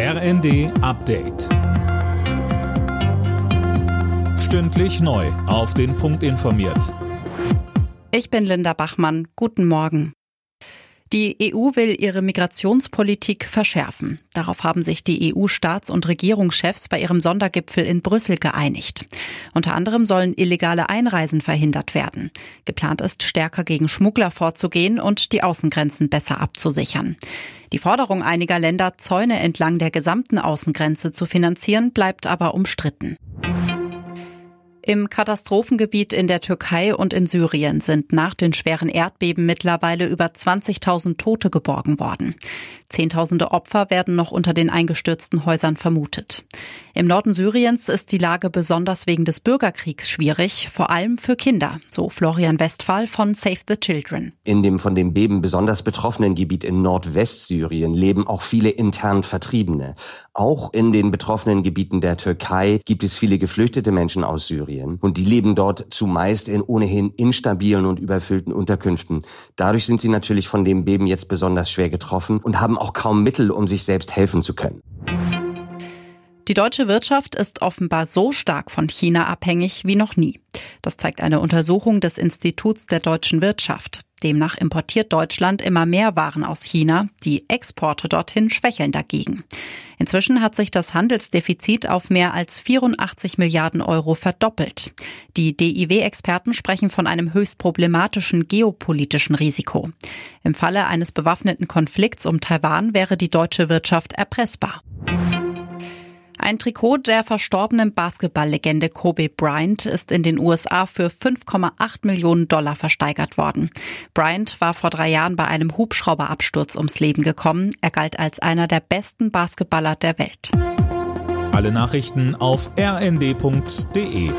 RND Update. Stündlich neu. Auf den Punkt informiert. Ich bin Linda Bachmann. Guten Morgen. Die EU will ihre Migrationspolitik verschärfen. Darauf haben sich die EU-Staats- und Regierungschefs bei ihrem Sondergipfel in Brüssel geeinigt. Unter anderem sollen illegale Einreisen verhindert werden. Geplant ist, stärker gegen Schmuggler vorzugehen und die Außengrenzen besser abzusichern. Die Forderung einiger Länder, Zäune entlang der gesamten Außengrenze zu finanzieren, bleibt aber umstritten. Im Katastrophengebiet in der Türkei und in Syrien sind nach den schweren Erdbeben mittlerweile über 20.000 Tote geborgen worden. Zehntausende Opfer werden noch unter den eingestürzten Häusern vermutet. Im Norden Syriens ist die Lage besonders wegen des Bürgerkriegs schwierig, vor allem für Kinder, so Florian Westphal von Save the Children. In dem von dem Beben besonders betroffenen Gebiet in Nordwestsyrien leben auch viele intern Vertriebene. Auch in den betroffenen Gebieten der Türkei gibt es viele geflüchtete Menschen aus Syrien und die leben dort zumeist in ohnehin instabilen und überfüllten Unterkünften. Dadurch sind sie natürlich von dem Beben jetzt besonders schwer getroffen und haben auch kaum Mittel, um sich selbst helfen zu können. Die deutsche Wirtschaft ist offenbar so stark von China abhängig wie noch nie. Das zeigt eine Untersuchung des Instituts der deutschen Wirtschaft. Demnach importiert Deutschland immer mehr Waren aus China. Die Exporte dorthin schwächeln dagegen. Inzwischen hat sich das Handelsdefizit auf mehr als 84 Milliarden Euro verdoppelt. Die DIW-Experten sprechen von einem höchst problematischen geopolitischen Risiko. Im Falle eines bewaffneten Konflikts um Taiwan wäre die deutsche Wirtschaft erpressbar. Ein Trikot der verstorbenen Basketballlegende Kobe Bryant ist in den USA für 5,8 Millionen Dollar versteigert worden. Bryant war vor drei Jahren bei einem Hubschrauberabsturz ums Leben gekommen. Er galt als einer der besten Basketballer der Welt. Alle Nachrichten auf rnd.de